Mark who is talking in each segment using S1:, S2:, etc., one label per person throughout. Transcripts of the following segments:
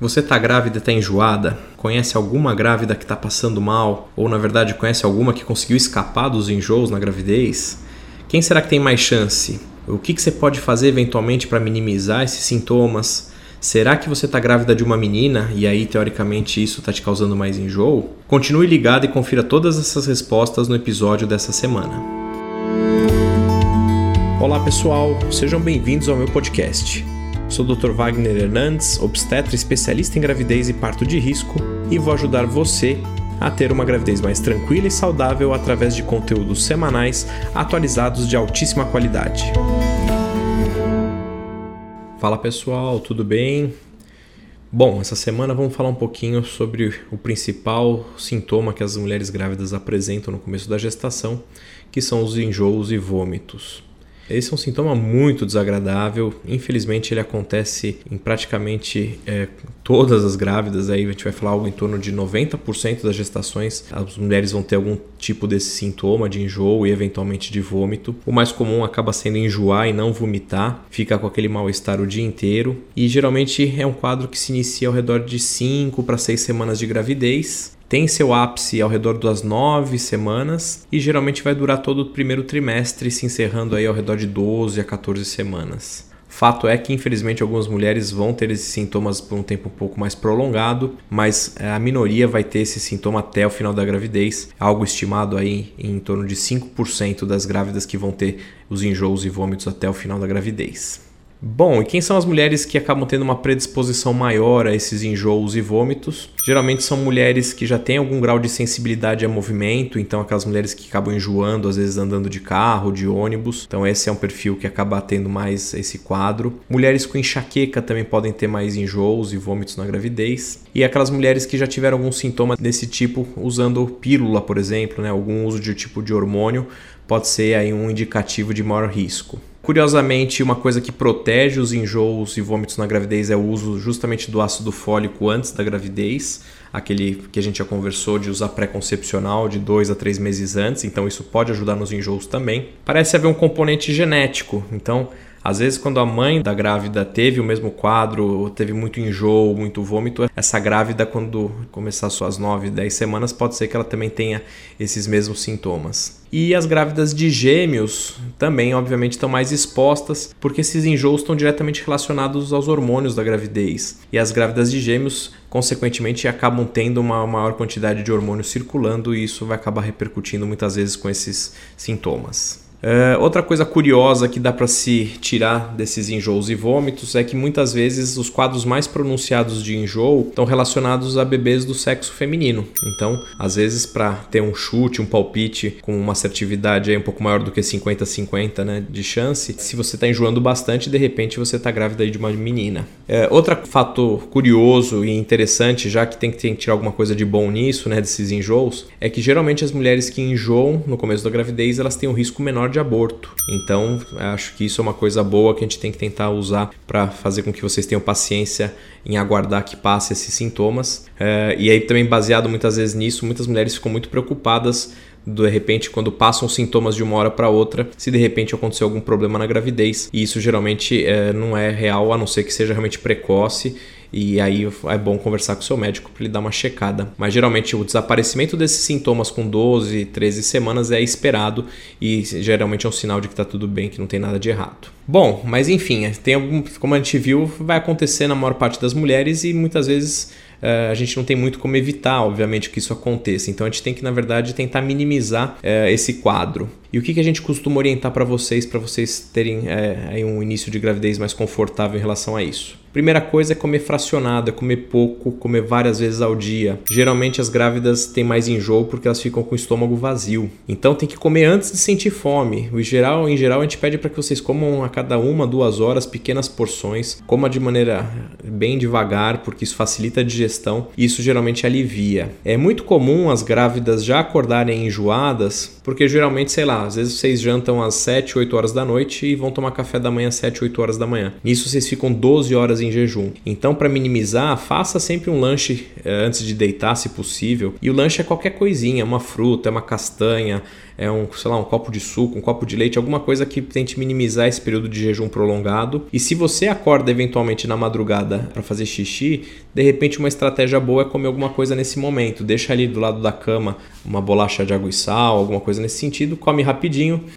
S1: Você tá grávida e tá enjoada? Conhece alguma grávida que tá passando mal? Ou na verdade conhece alguma que conseguiu escapar dos enjoos na gravidez? Quem será que tem mais chance? O que, que você pode fazer eventualmente para minimizar esses sintomas? Será que você está grávida de uma menina e aí teoricamente isso está te causando mais enjoo? Continue ligado e confira todas essas respostas no episódio dessa semana. Olá pessoal, sejam bem-vindos ao meu podcast. Sou Dr. Wagner Hernandes, obstetra especialista em gravidez e parto de risco, e vou ajudar você a ter uma gravidez mais tranquila e saudável através de conteúdos semanais atualizados de altíssima qualidade. Fala pessoal, tudo bem? Bom, essa semana vamos falar um pouquinho sobre o principal sintoma que as mulheres grávidas apresentam no começo da gestação, que são os enjoos e vômitos. Esse é um sintoma muito desagradável. Infelizmente, ele acontece em praticamente é, todas as grávidas. Aí a gente vai falar algo em torno de 90% das gestações. As mulheres vão ter algum tipo desse sintoma de enjoo e eventualmente de vômito. O mais comum acaba sendo enjoar e não vomitar, fica com aquele mal-estar o dia inteiro. E geralmente é um quadro que se inicia ao redor de 5 para 6 semanas de gravidez tem seu ápice ao redor das nove semanas e geralmente vai durar todo o primeiro trimestre, se encerrando aí ao redor de 12 a 14 semanas. Fato é que, infelizmente, algumas mulheres vão ter esses sintomas por um tempo um pouco mais prolongado, mas eh, a minoria vai ter esse sintoma até o final da gravidez, algo estimado aí em torno de 5% das grávidas que vão ter os enjoos e vômitos até o final da gravidez. Bom, e quem são as mulheres que acabam tendo uma predisposição maior a esses enjoos e vômitos? Geralmente são mulheres que já têm algum grau de sensibilidade a movimento, então aquelas mulheres que acabam enjoando, às vezes andando de carro, de ônibus. Então esse é um perfil que acaba tendo mais esse quadro. Mulheres com enxaqueca também podem ter mais enjoos e vômitos na gravidez. E aquelas mulheres que já tiveram algum sintoma desse tipo usando pílula, por exemplo, né, algum uso de tipo de hormônio, pode ser aí um indicativo de maior risco. Curiosamente, uma coisa que protege os enjoos e vômitos na gravidez é o uso justamente do ácido fólico antes da gravidez, aquele que a gente já conversou de usar pré-concepcional de dois a três meses antes, então isso pode ajudar nos enjoos também. Parece haver um componente genético, então às vezes, quando a mãe da grávida teve o mesmo quadro, teve muito enjoo, muito vômito, essa grávida, quando começar suas 9, 10 semanas, pode ser que ela também tenha esses mesmos sintomas. E as grávidas de gêmeos também, obviamente, estão mais expostas, porque esses enjoos estão diretamente relacionados aos hormônios da gravidez. E as grávidas de gêmeos, consequentemente, acabam tendo uma maior quantidade de hormônio circulando, e isso vai acabar repercutindo muitas vezes com esses sintomas. Uh, outra coisa curiosa que dá para se tirar desses enjoos e vômitos é que muitas vezes os quadros mais pronunciados de enjoo estão relacionados a bebês do sexo feminino. Então, às vezes, para ter um chute, um palpite com uma assertividade aí um pouco maior do que 50-50 né, de chance, se você está enjoando bastante, de repente você está grávida de uma menina. Uh, outro fator curioso e interessante, já que tem que, tem que tirar alguma coisa de bom nisso, né, desses enjoos, é que geralmente as mulheres que enjoam no começo da gravidez elas têm um risco menor de aborto. Então, acho que isso é uma coisa boa que a gente tem que tentar usar para fazer com que vocês tenham paciência em aguardar que passe esses sintomas. É, e aí, também baseado muitas vezes nisso, muitas mulheres ficam muito preocupadas de repente quando passam sintomas de uma hora para outra, se de repente aconteceu algum problema na gravidez. E isso geralmente é, não é real, a não ser que seja realmente precoce e aí é bom conversar com o seu médico para ele dar uma checada. Mas geralmente o desaparecimento desses sintomas com 12, 13 semanas é esperado e geralmente é um sinal de que está tudo bem, que não tem nada de errado. Bom, mas enfim, tem algum, como a gente viu, vai acontecer na maior parte das mulheres e muitas vezes uh, a gente não tem muito como evitar, obviamente, que isso aconteça. Então a gente tem que, na verdade, tentar minimizar uh, esse quadro. E o que, que a gente costuma orientar para vocês, para vocês terem uh, um início de gravidez mais confortável em relação a isso? Primeira coisa é comer fracionado, é comer pouco, comer várias vezes ao dia. Geralmente as grávidas têm mais enjoo porque elas ficam com o estômago vazio. Então tem que comer antes de sentir fome. Em geral, em geral a gente pede para que vocês comam a cada uma, duas horas pequenas porções. Coma de maneira bem devagar, porque isso facilita a digestão e isso geralmente alivia. É muito comum as grávidas já acordarem enjoadas, porque geralmente, sei lá, às vezes vocês jantam às 7, 8 horas da noite e vão tomar café da manhã às 7, 8 horas da manhã. Nisso vocês ficam 12 horas em jejum. Então, para minimizar, faça sempre um lanche eh, antes de deitar, se possível. E o lanche é qualquer coisinha, uma fruta, é uma castanha, é um, sei lá, um copo de suco, um copo de leite, alguma coisa que tente minimizar esse período de jejum prolongado. E se você acorda eventualmente na madrugada para fazer xixi, de repente uma estratégia boa é comer alguma coisa nesse momento. Deixa ali do lado da cama uma bolacha de água e sal, alguma coisa nesse sentido, come rapidinho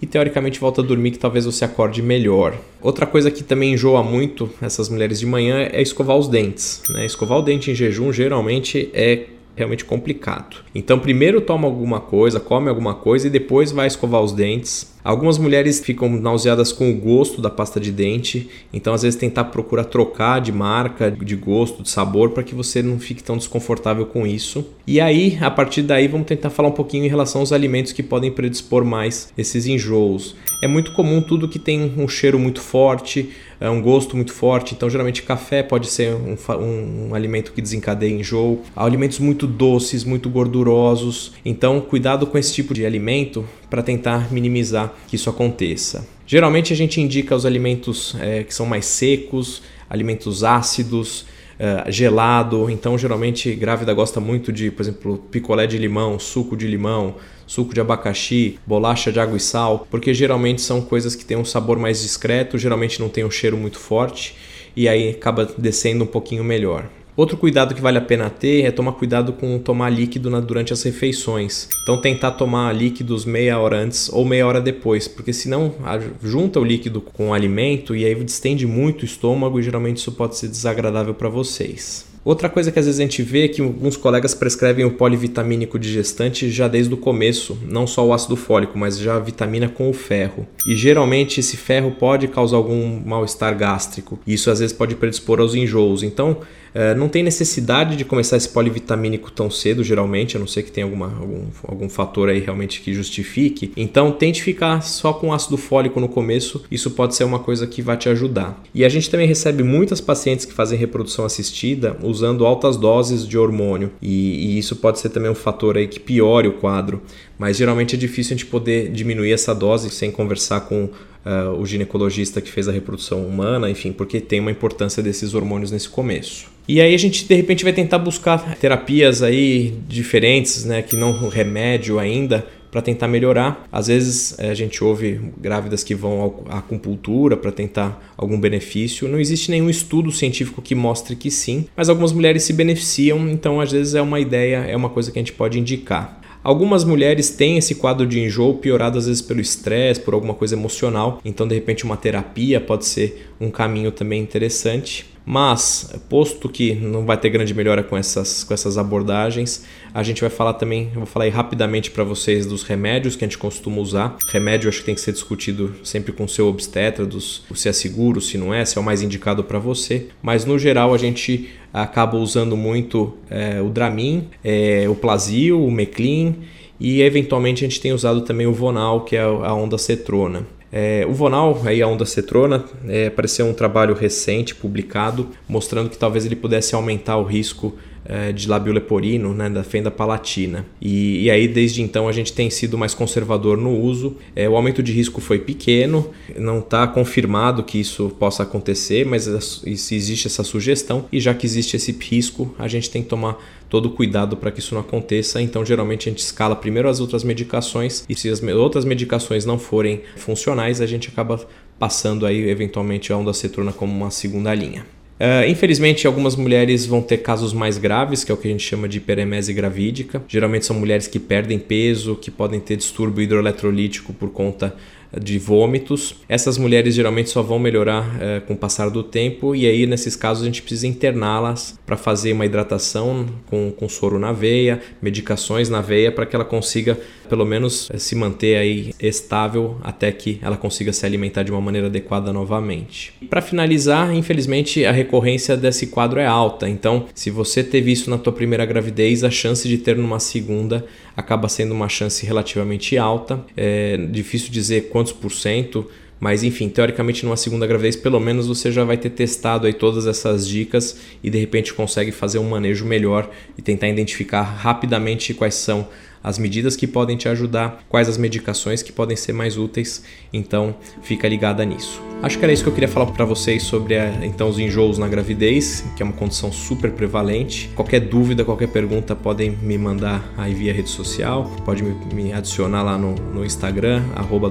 S1: e teoricamente volta a dormir que talvez você acorde melhor. Outra coisa que também enjoa muito essas mulheres de manhã é escovar os dentes. Né? Escovar o dente em jejum geralmente é realmente complicado. Então, primeiro toma alguma coisa, come alguma coisa e depois vai escovar os dentes. Algumas mulheres ficam nauseadas com o gosto da pasta de dente, então às vezes tentar procurar trocar de marca, de gosto, de sabor, para que você não fique tão desconfortável com isso. E aí, a partir daí, vamos tentar falar um pouquinho em relação aos alimentos que podem predispor mais esses enjoos. É muito comum tudo que tem um cheiro muito forte, é um gosto muito forte, então geralmente café pode ser um, um, um alimento que desencadeia enjoo. Alimentos muito doces, muito gordurosos, então cuidado com esse tipo de alimento para tentar minimizar que isso aconteça. Geralmente a gente indica os alimentos é, que são mais secos, alimentos ácidos, uh, gelado. Então, geralmente, grávida gosta muito de, por exemplo, picolé de limão, suco de limão, suco de abacaxi, bolacha de água e sal, porque geralmente são coisas que têm um sabor mais discreto, geralmente não tem um cheiro muito forte e aí acaba descendo um pouquinho melhor. Outro cuidado que vale a pena ter é tomar cuidado com tomar líquido na, durante as refeições. Então tentar tomar líquidos meia hora antes ou meia hora depois, porque senão junta o líquido com o alimento e aí distende muito o estômago e geralmente isso pode ser desagradável para vocês. Outra coisa que às vezes a gente vê é que alguns colegas prescrevem o polivitamínico digestante já desde o começo, não só o ácido fólico, mas já a vitamina com o ferro. E geralmente esse ferro pode causar algum mal-estar gástrico. Isso às vezes pode predispor aos enjoos. Então, é, não tem necessidade de começar esse polivitamínico tão cedo, geralmente, a não ser que tenha alguma, algum, algum fator aí realmente que justifique. Então, tente ficar só com ácido fólico no começo, isso pode ser uma coisa que vai te ajudar. E a gente também recebe muitas pacientes que fazem reprodução assistida usando altas doses de hormônio, e, e isso pode ser também um fator aí que piore o quadro. Mas geralmente é difícil a gente poder diminuir essa dose sem conversar com Uh, o ginecologista que fez a reprodução humana, enfim, porque tem uma importância desses hormônios nesse começo. E aí a gente de repente vai tentar buscar terapias aí diferentes, né, que não remédio ainda, para tentar melhorar. Às vezes eh, a gente ouve grávidas que vão à acupuntura para tentar algum benefício. Não existe nenhum estudo científico que mostre que sim, mas algumas mulheres se beneficiam, então às vezes é uma ideia, é uma coisa que a gente pode indicar. Algumas mulheres têm esse quadro de enjoo piorado às vezes pelo estresse, por alguma coisa emocional, então de repente uma terapia pode ser um caminho também interessante. Mas, posto que não vai ter grande melhora com essas, com essas abordagens, a gente vai falar também, vou falar rapidamente para vocês dos remédios que a gente costuma usar. Remédio acho que tem que ser discutido sempre com o seu obstetra, dos, se é seguro, se não é, se é o mais indicado para você. Mas no geral a gente acaba usando muito é, o Dramin, é, o Plasil, o Meclin e eventualmente a gente tem usado também o Vonal, que é a onda cetrona. É, o Vonal, aí a onda cetrona, é, um trabalho recente publicado mostrando que talvez ele pudesse aumentar o risco é, de lábio leporino, né, da fenda palatina. E, e, aí, desde então, a gente tem sido mais conservador no uso. É, o aumento de risco foi pequeno, não está confirmado que isso possa acontecer, mas existe essa sugestão. E já que existe esse risco, a gente tem que tomar todo cuidado para que isso não aconteça. Então, geralmente, a gente escala primeiro as outras medicações e se as outras medicações não forem funcionais, a gente acaba passando aí eventualmente a onda cetrona como uma segunda linha. Uh, infelizmente, algumas mulheres vão ter casos mais graves, que é o que a gente chama de hiperemese gravídica. Geralmente são mulheres que perdem peso, que podem ter distúrbio hidroeletrolítico por conta de vômitos. Essas mulheres geralmente só vão melhorar é, com o passar do tempo e aí nesses casos a gente precisa interná-las para fazer uma hidratação com, com soro na veia, medicações na veia para que ela consiga pelo menos é, se manter aí estável até que ela consiga se alimentar de uma maneira adequada novamente. Para finalizar, infelizmente a recorrência desse quadro é alta, então se você teve isso na tua primeira gravidez, a chance de ter numa segunda acaba sendo uma chance relativamente alta. É difícil dizer quantos por cento, Mas enfim, teoricamente numa segunda gravidez, pelo menos você já vai ter testado aí todas essas dicas e de repente consegue fazer um manejo melhor e tentar identificar rapidamente quais são as medidas que podem te ajudar, quais as medicações que podem ser mais úteis. Então, fica ligada nisso. Acho que era isso que eu queria falar para vocês sobre a, então os enjoos na gravidez, que é uma condição super prevalente. Qualquer dúvida, qualquer pergunta, podem me mandar aí via rede social, pode me, adicionar lá no, no Instagram, arroba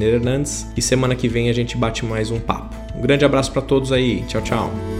S1: Hernandes. E semana que vem a gente bate mais um papo. Um grande abraço para todos aí. Tchau, tchau.